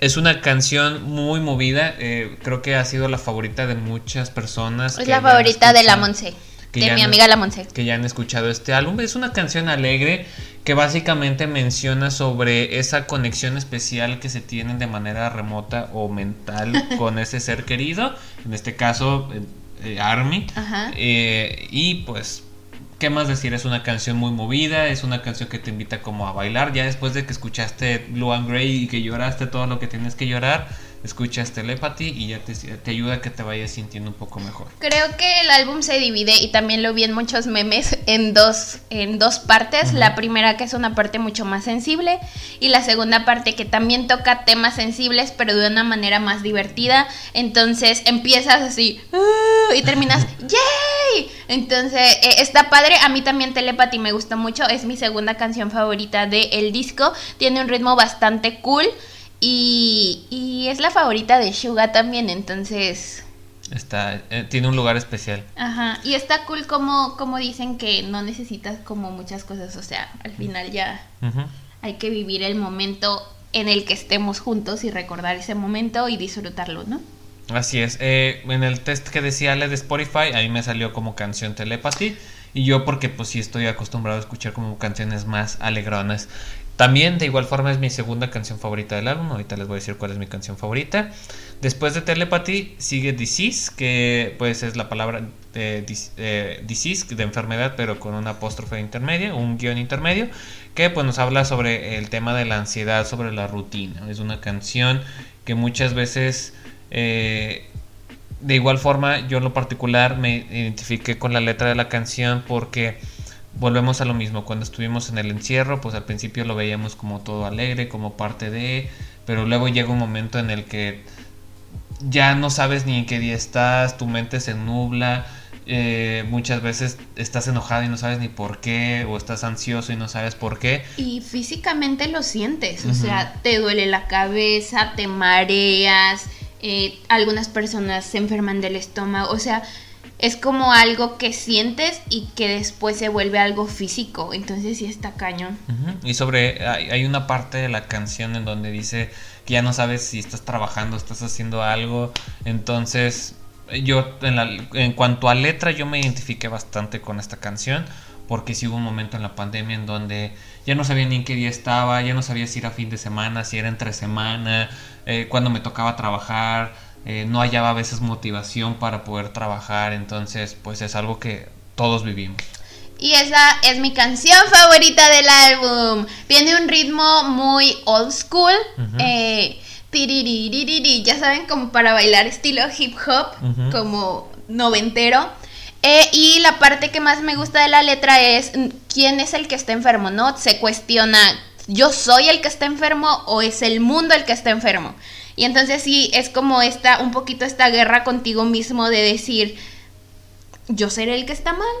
Es una canción muy movida, eh, creo que ha sido la favorita de muchas personas. Es la favorita de la Monse de mi amiga La Monse. Que ya han escuchado este álbum. Es una canción alegre que básicamente menciona sobre esa conexión especial que se tiene de manera remota o mental con ese ser querido. En este caso, eh, eh, Army. Eh, y pues ¿qué más decir? Es una canción muy movida, es una canción que te invita como a bailar. Ya después de que escuchaste Blue and Grey y que lloraste todo lo que tienes que llorar, escuchas Telepathy y ya te, ayuda a que te vayas sintiendo un poco mejor. Creo que el álbum se divide y también lo vi en muchos memes en dos, en dos partes. La primera que es una parte mucho más sensible y la segunda parte que también toca temas sensibles pero de una manera más divertida. Entonces empiezas así uh", y terminas ¡Yay! Entonces eh, está padre. A mí también Telepathy me gusta mucho. Es mi segunda canción favorita del el disco. Tiene un ritmo bastante cool. Y, es la favorita de Suga también, entonces... Está, eh, tiene un lugar especial. Ajá, y está cool como, como dicen que no necesitas como muchas cosas, o sea, al final ya hay que vivir el momento en el que estemos juntos y recordar ese momento y disfrutarlo, ¿no? Así es. Eh, en el test que decía Ale de Spotify, ahí me salió como canción Telepathy. Y yo porque pues sí estoy acostumbrado a escuchar como canciones más alegronas. También de igual forma es mi segunda canción favorita del álbum. Ahorita les voy a decir cuál es mi canción favorita. Después de Telepathy sigue Disease, que pues es la palabra eh, disease, de enfermedad, pero con una apóstrofe intermedia, un guion intermedio, que pues nos habla sobre el tema de la ansiedad, sobre la rutina. Es una canción que muchas veces... Eh, de igual forma, yo en lo particular me identifiqué con la letra de la canción porque volvemos a lo mismo. Cuando estuvimos en el encierro, pues al principio lo veíamos como todo alegre, como parte de, pero luego llega un momento en el que ya no sabes ni en qué día estás, tu mente se nubla. Eh, muchas veces estás enojado y no sabes ni por qué, o estás ansioso y no sabes por qué. Y físicamente lo sientes, o sea, te duele la cabeza, te mareas, eh, algunas personas se enferman del estómago, o sea, es como algo que sientes y que después se vuelve algo físico, entonces sí está cañón. Y sobre, hay, una parte de la canción en donde dice que ya no sabes si estás trabajando, estás haciendo algo, entonces yo en, en cuanto a letra yo me identifiqué bastante con esta canción porque sí hubo un momento en la pandemia en donde ya no sabía ni en qué día estaba, ya no sabía si era fin de semana, si era entre semana, eh, cuando me tocaba trabajar, eh, no hallaba a veces motivación para poder trabajar, entonces pues es algo que todos vivimos. Y esa es mi canción favorita del álbum. Tiene un ritmo muy old school. Eh, ya saben, como para bailar estilo hip hop, como noventero. y la parte que más me gusta de la letra es quién es el que está enfermo, ¿no? Se cuestiona yo soy el que está enfermo o es el mundo el que está enfermo. Y entonces sí, es como esta, un poquito esta guerra contigo mismo de decir, yo seré el que está mal.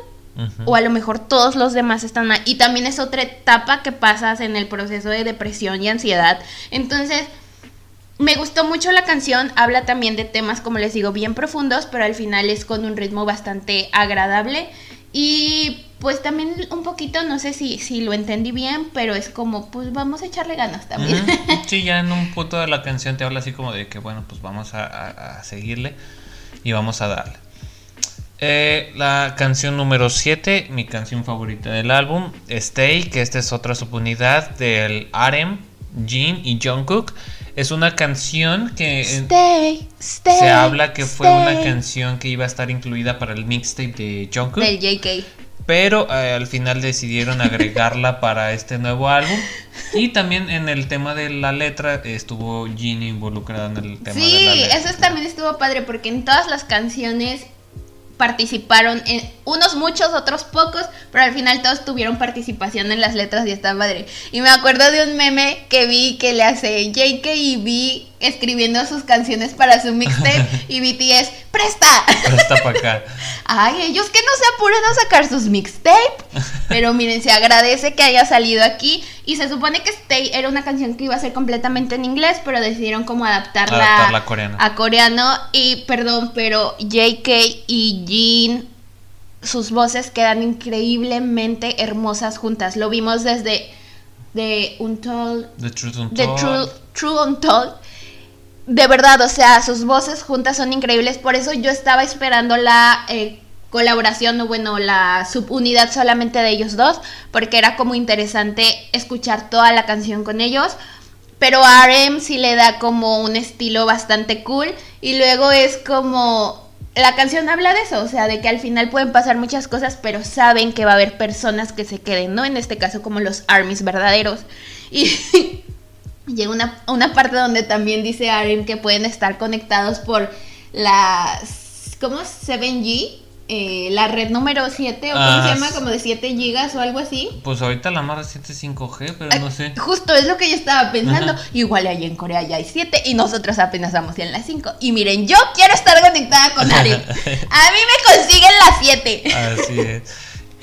O a lo mejor todos los demás están mal. Y también es otra etapa que pasas en el proceso de depresión y ansiedad. Entonces, me gustó mucho la canción. Habla también de temas, como les digo, bien profundos, pero al final es con un ritmo bastante agradable. Y pues también un poquito, no sé si, si lo entendí bien, pero es como, pues vamos a echarle ganas también. Sí, ya en un punto de la canción te habla así como de que, bueno, pues vamos a, seguirle y vamos a darle. Eh, la canción número 7, mi canción favorita del álbum, Stay, que esta es otra subunidad del RM, Jin y Jungkook. Es una canción que se habla que fue una canción que iba a estar incluida para el mixtape de Jungkook. Del JK. Pero eh, al final decidieron agregarla para este nuevo álbum. Y también en el tema de la letra estuvo Ginny involucrada en el tema de la letra. Sí, eso también estuvo padre porque en todas las canciones participaron en unos muchos, otros pocos, pero al final todos tuvieron participación en las letras y está padre. Y me acuerdo de un meme que vi que le hace JK y vi escribiendo sus canciones para su mixtape y BTS, ¡presta! Presta para acá. Ay, ellos que no se apuren a sacar sus mixtape. Pero miren, se agradece que haya salido aquí. Y se supone que Stay era una canción que iba a ser completamente en inglés, pero decidieron como adaptarla, a coreano. a coreano. Y perdón, pero JK y Jin, sus voces quedan increíblemente hermosas juntas. Lo vimos desde de Untold. The Truth Untold. The True, True Untold de verdad, o sea, sus voces juntas son increíbles. Por eso yo estaba esperando la eh, colaboración, o bueno, la subunidad solamente de ellos dos, porque era como interesante escuchar toda la canción con ellos. Pero RM sí le da como un estilo bastante cool. Y luego es como. La canción habla de eso, o sea, de que al final pueden pasar muchas cosas, pero saben que va a haber personas que se queden, ¿no? En este caso, como los armies verdaderos. Y Llega una, una parte donde también dice Aaron que pueden estar conectados por las. ¿Cómo? 7G. Eh, la red número 7 o cómo se ah, llama, como de 7 gigas o algo así. Pues ahorita la más reciente es 5G, pero no sé. Justo es lo que yo estaba pensando. Igual allá en Corea ya hay 7 y nosotros apenas vamos en la 5. Y miren, yo quiero estar conectada con Ari. A mí me consiguen la 7. Así es.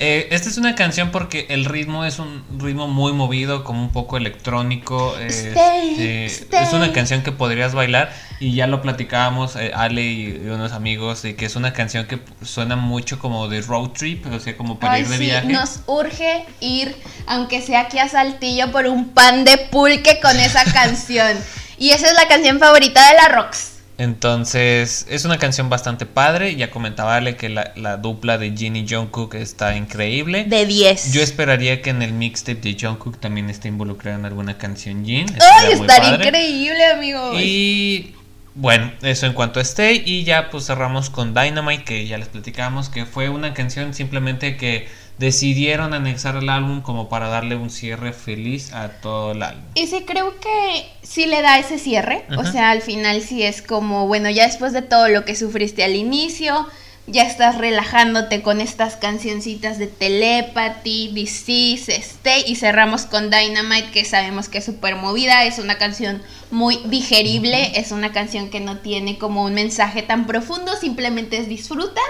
Eh, esta es una canción porque el ritmo es un ritmo muy movido, como un poco electrónico. Este, es una canción que podrías bailar y ya lo platicábamos eh, Ale y, unos amigos de que es una canción que suena mucho como de road trip, o sea, como para ir de viaje. Nos urge ir, aunque sea aquí a Saltillo, por un pan de pulque con esa canción. y esa es la canción favorita de la Rox. Entonces, es una canción bastante padre. Ya comentaba que la, dupla de Jin y Jungkook está increíble. De 10. Yo esperaría que en el mixtape de Jungkook también esté involucrada en alguna canción Jin. ¡Ay, estaría increíble, amigo! Y Bueno, eso en cuanto a Stay y ya pues cerramos con Dynamite que ya les platicamos que fue una canción simplemente que decidieron anexar el álbum como para darle un cierre feliz a todo el álbum. Y sí creo que sí le da ese cierre, o sea, al final sí es como, bueno, ya después de todo lo que sufriste al inicio, ya estás relajándote con estas cancioncitas de Telepathy, Disease, Stay y cerramos con Dynamite que sabemos que es súper movida, es una canción muy digerible, es una canción que no tiene como un mensaje tan profundo, simplemente es disfruta,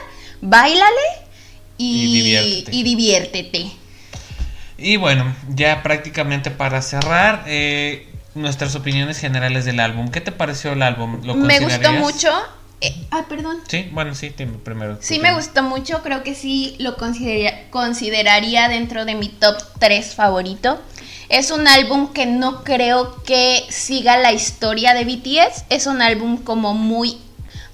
bailale y, diviértete. y bueno, ya prácticamente para cerrar, eh, nuestras opiniones generales del álbum. ¿Qué te pareció el álbum? Me gustó mucho eh, ah, perdón. Sí, bueno, sí, primero. Sí, me gustó mucho. Creo que sí lo consideraría dentro de mi top 3 favorito. Es un álbum que no creo que siga la historia de BTS. Es un álbum como muy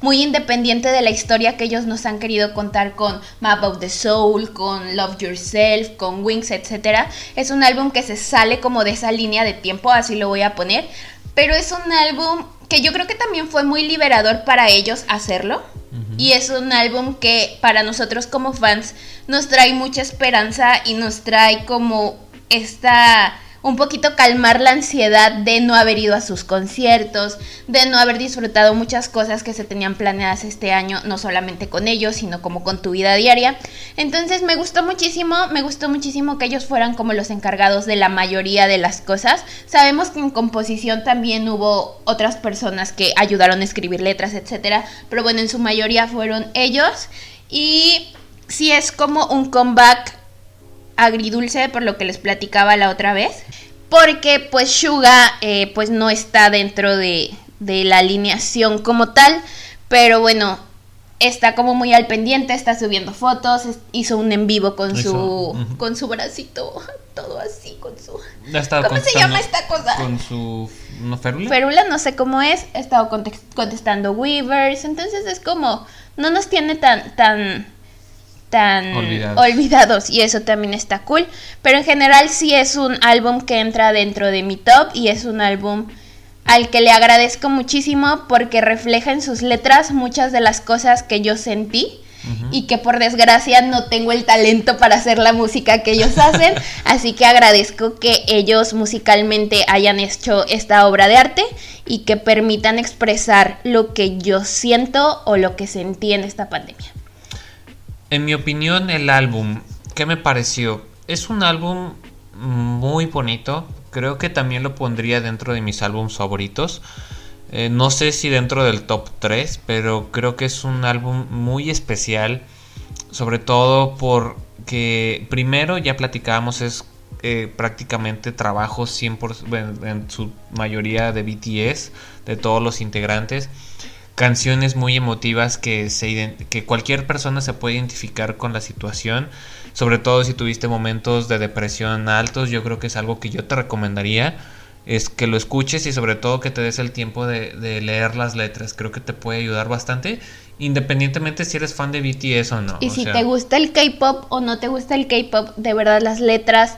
muy independiente de la historia que ellos nos han querido contar con Map of the Soul, con Love Yourself, con Wings, etc. Es un álbum que se sale como de esa línea de tiempo, así lo voy a poner. Pero es un álbum que yo creo que también fue muy liberador para ellos hacerlo. Y es un álbum que para nosotros como fans nos trae mucha esperanza y nos trae como esta un poquito calmar la ansiedad de no haber ido a sus conciertos, de no haber disfrutado muchas cosas que se tenían planeadas este año, no solamente con ellos, sino como con tu vida diaria. Entonces me gustó muchísimo, me gustó muchísimo que ellos fueran como los encargados de la mayoría de las cosas. Sabemos que en composición también hubo otras personas que ayudaron a escribir letras, etcétera, pero bueno, en su mayoría fueron ellos y sí es como un comeback agridulce por lo que les platicaba la otra vez. Porque pues Suga eh, pues no está dentro de, de la alineación como tal. Pero bueno, está como muy al pendiente, está subiendo fotos, hizo un en vivo con su con su bracito, todo así, con su ¿Cómo se llama esta cosa? Con su ¿no, férula. Férula, no sé cómo es, ha estado contestando Weavers, entonces es como no nos tiene tan tan tan olvidados. y eso también está cool. Pero en general sí es un álbum que entra dentro de mi top y es un álbum al que le agradezco muchísimo porque refleja en sus letras muchas de las cosas que yo sentí y que por desgracia no tengo el talento para hacer la música que ellos hacen, así que agradezco que ellos musicalmente hayan hecho esta obra de arte y que permitan expresar lo que yo siento o lo que sentí en esta pandemia. En mi opinión, el álbum, ¿qué me pareció? Es un álbum muy bonito. Creo que también lo pondría dentro de mis álbumes favoritos. Eh, no sé si dentro del top 3, pero creo que es un álbum muy especial. Sobre todo porque primero ya platicábamos es eh, prácticamente trabajo 100% en su mayoría de BTS, de todos los integrantes canciones muy emotivas que, se, que cualquier persona se puede identificar con la situación, sobre todo si tuviste momentos de depresión altos, yo creo que es algo que yo te recomendaría, es que lo escuches y sobre todo que te des el tiempo de, leer las letras, creo que te puede ayudar bastante, independientemente si eres fan de BTS o no. Y si te gusta el K-Pop o no te gusta el K-Pop, de verdad las letras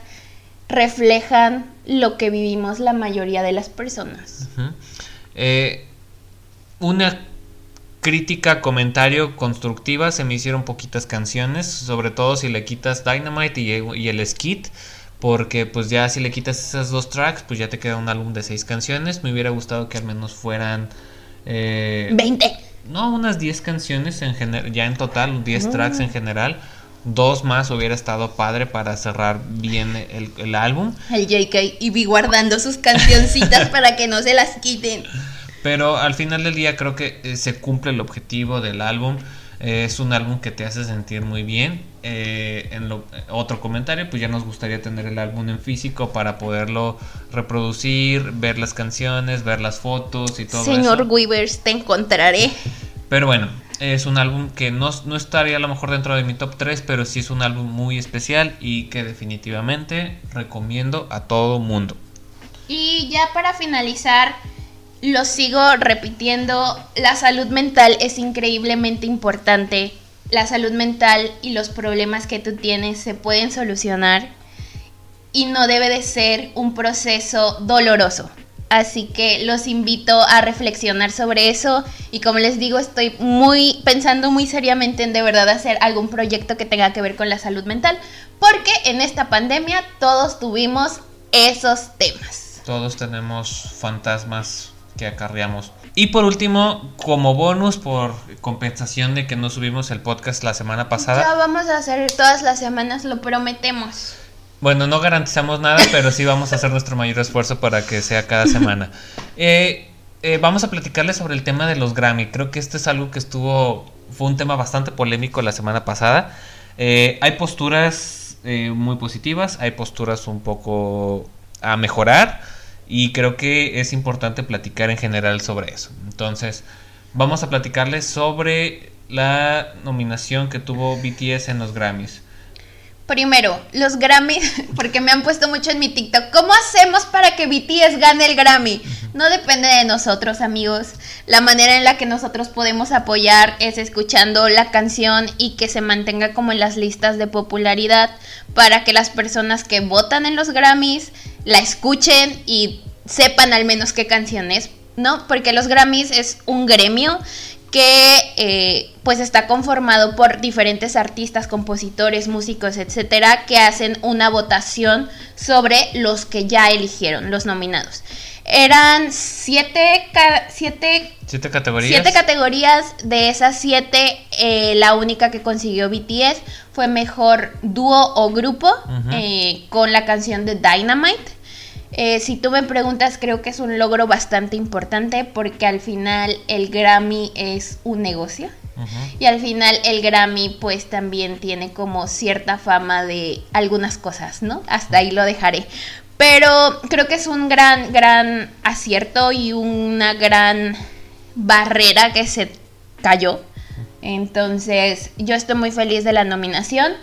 reflejan lo que vivimos la mayoría de las personas. Eh, una crítica, comentario constructiva, se me hicieron poquitas canciones, sobre todo si le quitas Dynamite y, el Skit, porque pues ya si le quitas esas dos tracks, pues ya te queda un álbum de seis canciones, me hubiera gustado que al menos fueran... Eh, 20. No, unas 10 canciones en general, ya en total, 10 tracks en general. Dos más hubiera estado padre para cerrar bien el, el álbum. El JK y vi guardando sus cancioncitas para que no se las quiten. Pero al final del día creo que eh, se cumple el objetivo del álbum. Eh, es un álbum que te hace sentir muy bien. Eh, en lo, otro comentario, pues ya nos gustaría tener el álbum en físico para poderlo reproducir, ver las canciones, ver las fotos y todo Señor Weavers, te encontraré. Pero bueno, es un álbum que no, no, estaría a lo mejor dentro de mi top 3, pero sí es un álbum muy especial y que definitivamente recomiendo a todo mundo. Y ya para finalizar, lo sigo repitiendo, la salud mental es increíblemente importante. La salud mental y los problemas que tú tienes se pueden solucionar y no debe de ser un proceso doloroso. Así que los invito a reflexionar sobre eso y como les digo, estoy muy pensando muy seriamente en de verdad hacer algún proyecto que tenga que ver con la salud mental, porque en esta pandemia todos tuvimos esos temas. Todos tenemos fantasmas que acarreamos. Y por último, como bonus por compensación de que no subimos el podcast la semana pasada. Ya vamos a hacer todas las semanas, lo prometemos. Bueno, no garantizamos nada, pero sí vamos a hacer nuestro mayor esfuerzo para que sea cada semana. Eh, eh, vamos a platicarles sobre el tema de los Grammy. Creo que este es algo que estuvo, fue un tema bastante polémico la semana pasada. Eh, hay posturas muy positivas, hay posturas un poco a mejorar y creo que es importante platicar en general sobre eso. Entonces, vamos a platicarles sobre la nominación que tuvo BTS en los Grammys. Primero, los Grammy, porque me han puesto mucho en mi TikTok. ¿Cómo hacemos para que BTS gane el Grammy? No depende de nosotros, amigos. La manera en la que nosotros podemos apoyar es escuchando la canción y que se mantenga como en las listas de popularidad para que las personas que votan en los Grammys la escuchen y sepan al menos qué canción es, ¿no? Porque los Grammys es un gremio que eh, pues está conformado por diferentes artistas, compositores, músicos, etcétera, que hacen una votación sobre los que ya eligieron, los nominados. Eran siete, siete, siete categorías. Siete categorías. De esas siete, eh, la única que consiguió BTS fue mejor dúo o grupo eh, con la canción de Dynamite. Eh, si tú me preguntas, creo que es un logro bastante importante porque al final el Grammy es un negocio. Y al final el Grammy pues también tiene como cierta fama de algunas cosas, ¿no? Hasta ahí lo dejaré. Pero creo que es un gran, gran acierto y una gran barrera que se cayó. Entonces yo estoy muy feliz de la nominación.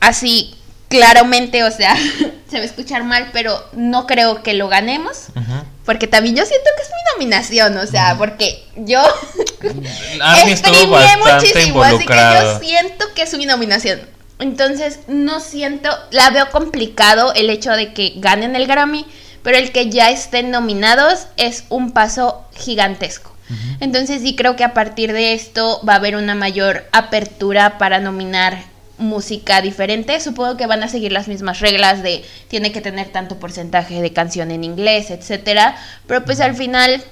Así claramente, o sea, se va a escuchar mal, pero no creo que lo ganemos. Porque también yo siento que es mi nominación, o sea, porque yo streameé muchísimo, así que yo siento que es mi nominación. Entonces, no siento, la veo complicado el hecho de que ganen el Grammy, pero el que ya estén nominados es un paso gigantesco. Entonces, sí creo que a partir de esto va a haber una mayor apertura para nominar música diferente. Supongo que van a seguir las mismas reglas de tiene que tener tanto porcentaje de canción en inglés, etcétera. Pero pues al final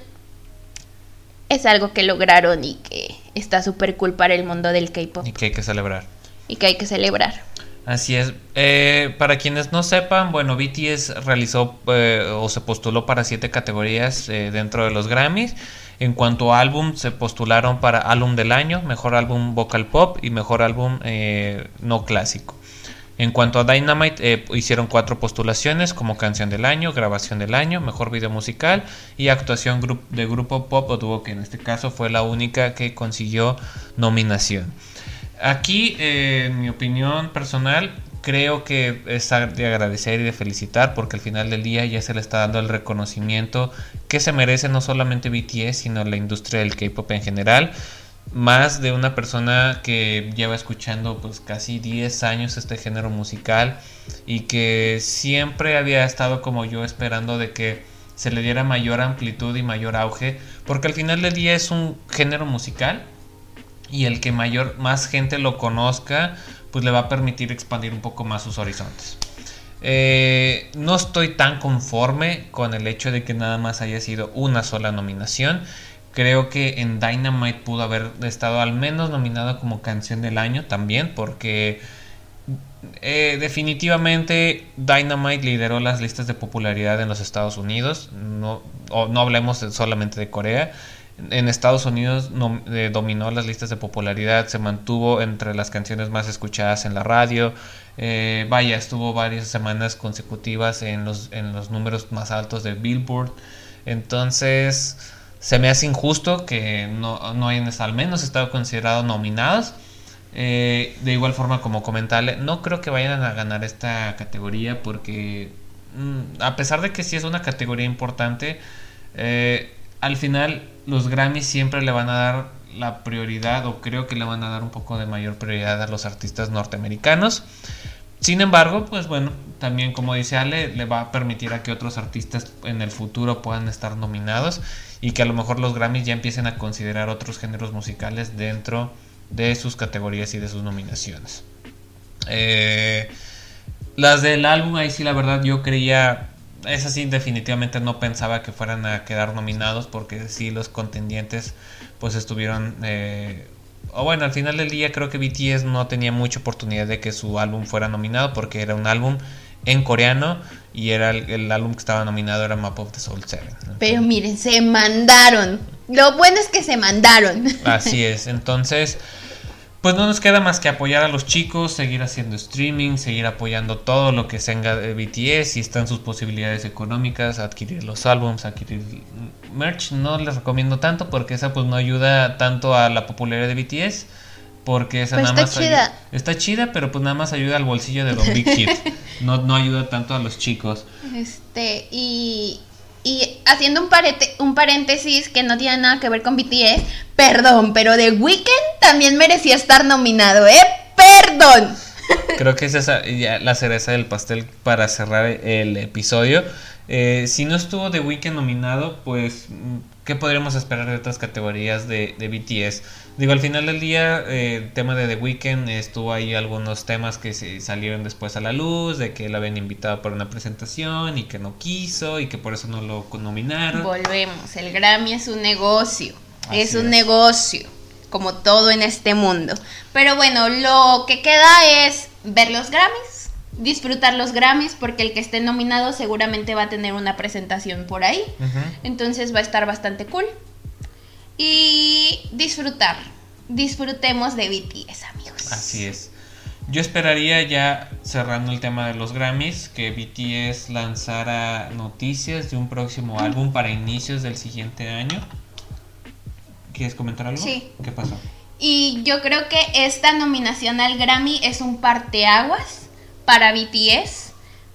es algo que lograron y que está súper cool para el mundo del K-pop. Y que hay que celebrar. Y que hay que celebrar. Así es. Eh, para quienes no sepan, bueno, BTS realizó eh, o se postuló para siete categorías eh, dentro de los Grammys. En cuanto a álbum, se postularon para álbum del año, mejor álbum vocal pop y mejor álbum no clásico. En cuanto a Dynamite, eh, hicieron cuatro postulaciones como canción del año, grabación del año, mejor video musical y actuación de grupo pop o dúo, que en este caso fue la única que consiguió nominación. Aquí, eh, en mi opinión personal, creo que es de agradecer y de felicitar porque al final del día ya se le está dando el reconocimiento que se merece no solamente BTS sino la industria del K-pop en general. Más de una persona que lleva escuchando pues casi 10 años este género musical y que siempre había estado como yo esperando de que se le diera mayor amplitud y mayor auge porque al final del día es un género musical y el que mayor más gente lo conozca pues le va a permitir expandir un poco más sus horizontes. Eh, no estoy tan conforme con el hecho de que nada más haya sido una sola nominación. Creo que en Dynamite pudo haber estado al menos nominado como canción del año también, porque eh, definitivamente Dynamite lideró las listas de popularidad en los Estados Unidos. No, no hablemos solamente de Corea en Estados Unidos eh, dominó las listas de popularidad, se mantuvo entre las canciones más escuchadas en la radio. Eh, vaya, estuvo varias semanas consecutivas en los, en los números más altos de Billboard. Entonces, se me hace injusto que no, no hayan al menos estado considerados nominados. Eh, de igual forma, como comentarle, no creo que vayan a ganar esta categoría porque, mm, a pesar de que sí es una categoría importante, al final los Grammys siempre le van a dar la prioridad o creo que le van a dar un poco de mayor prioridad a los artistas norteamericanos. Sin embargo, pues bueno, también como dice Ale, le va a permitir a que otros artistas en el futuro puedan estar nominados y que a lo mejor los Grammys ya empiecen a considerar otros géneros musicales dentro de sus categorías y de sus nominaciones. Eh, las del álbum, ahí sí la verdad yo creía, es así definitivamente no pensaba que fueran a quedar nominados porque sí los contendientes pues estuvieron... Eh, o bueno, al final del día creo que BTS no tenía mucha oportunidad de que su álbum fuera nominado porque era un álbum en coreano y era el, álbum que estaba nominado era Map of the Soul 7. Pero miren, se mandaron. Lo bueno es que se mandaron. Así es, entonces pues no nos queda más que apoyar a los chicos, seguir haciendo streaming, seguir apoyando todo lo que tenga de BTS, si están sus posibilidades económicas, adquirir los álbums, adquirir merch, no les recomiendo tanto porque esa pues no ayuda tanto a la popularidad de BTS, porque esa pues nada está más chida. está chida, pero pues nada más ayuda al bolsillo de Don Big Hit, no, no ayuda tanto a los chicos. Este, y y haciendo un, paréntesis que no tiene nada que ver con BTS, perdón, pero The Weeknd también merecía estar nominado, ¿eh? Perdón. Creo que esa es la cereza del pastel para cerrar el episodio. Eh, si no estuvo The Weeknd nominado, pues, ¿qué podríamos esperar de otras categorías de, de BTS? Digo, al final del día, eh, el tema de The Weeknd estuvo ahí algunos temas que se salieron después a la luz, de que él habían invitado para una presentación y que no quiso y que por eso no lo nominaron. Volvemos, el Grammy es un negocio, es un negocio, como todo en este mundo. Pero bueno, lo que queda es ver los Grammys, disfrutar los Grammys, porque el que esté nominado seguramente va a tener una presentación por ahí. Entonces va a estar bastante cool y disfrutar. Disfrutemos de BTS, amigos. Así es. Yo esperaría ya cerrando el tema de los Grammys que BTS lanzara noticias de un próximo álbum para inicios del siguiente año. ¿Quieres comentar algo? Sí. ¿Qué pasó? Y yo creo que esta nominación al Grammy es un parteaguas para BTS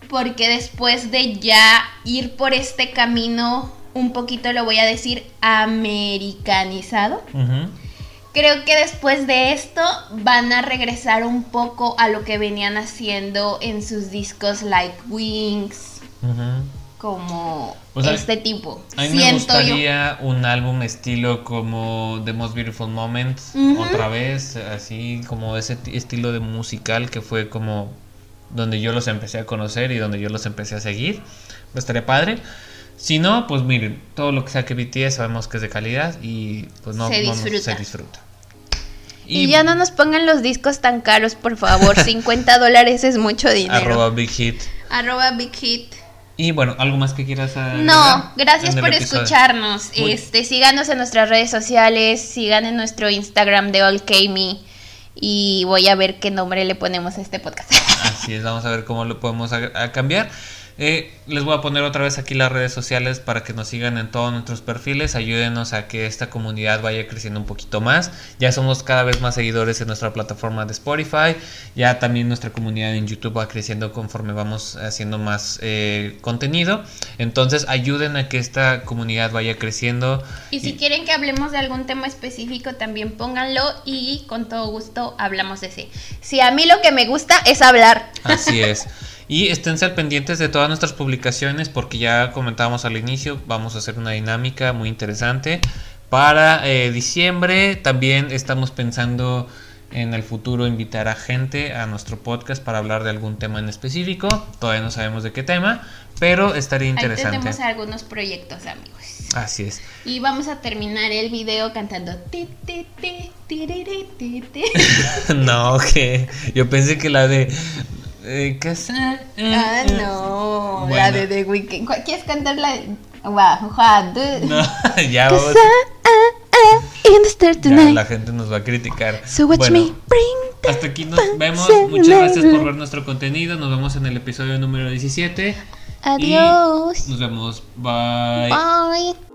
porque después de ya ir por este camino un poquito, lo voy a decir, americanizado. Creo que después de esto van a regresar un poco a lo que venían haciendo en sus discos like Wings. Como este tipo. A mí me gustaría un álbum estilo como The Most Beautiful Moment, otra vez, así como ese estilo de musical que fue como donde yo los empecé a conocer y donde yo los empecé a seguir. Estaría padre. Si no, pues miren, todo lo que sea que BTS sabemos que es de calidad y pues no se disfruta. Y, ya no nos pongan los discos tan caros, por favor. 50 dólares es mucho dinero. Arroba Big Hit. Arroba Big Hit. Y bueno, ¿algo más que quieras agregar No, gracias por escucharnos. Este, síganos en nuestras redes sociales, sigan en nuestro Instagram de AllKme y voy a ver qué nombre le ponemos a este podcast. Así es, vamos a ver cómo lo podemos cambiar. Eh, les voy a poner otra vez aquí las redes sociales para que nos sigan en todos nuestros perfiles. Ayúdenos a que esta comunidad vaya creciendo un poquito más. Ya somos cada vez más seguidores en nuestra plataforma de Spotify. Ya también nuestra comunidad en YouTube va creciendo conforme vamos haciendo más eh, contenido. Entonces ayuden a que esta comunidad vaya creciendo. Y si quieren que hablemos de algún tema específico, también pónganlo y con todo gusto hablamos de ese. Si a mí lo que me gusta es hablar. Así es. Y esténse al pendientes de todas nuestras publicaciones porque ya comentábamos al inicio, vamos a hacer una dinámica muy interesante. Para eh, diciembre también estamos pensando en el futuro invitar a gente a nuestro podcast para hablar de algún tema en específico. Todavía no sabemos de qué tema, pero estaría interesante. Ahí tenemos algunos proyectos, amigos. Así es. Y vamos a terminar el video cantando. no, que yo pensé que la de eh, ¿Qué es? Ah, no. La de The Weeknd. ¿Quieres cantar la? No, ya vamos. Ya, la gente nos va a criticar. So watch me bring hasta aquí nos vemos. Muchas gracias por ver nuestro contenido. Nos vemos en el episodio número 17. Adiós. Y nos vemos. Bye. Bye.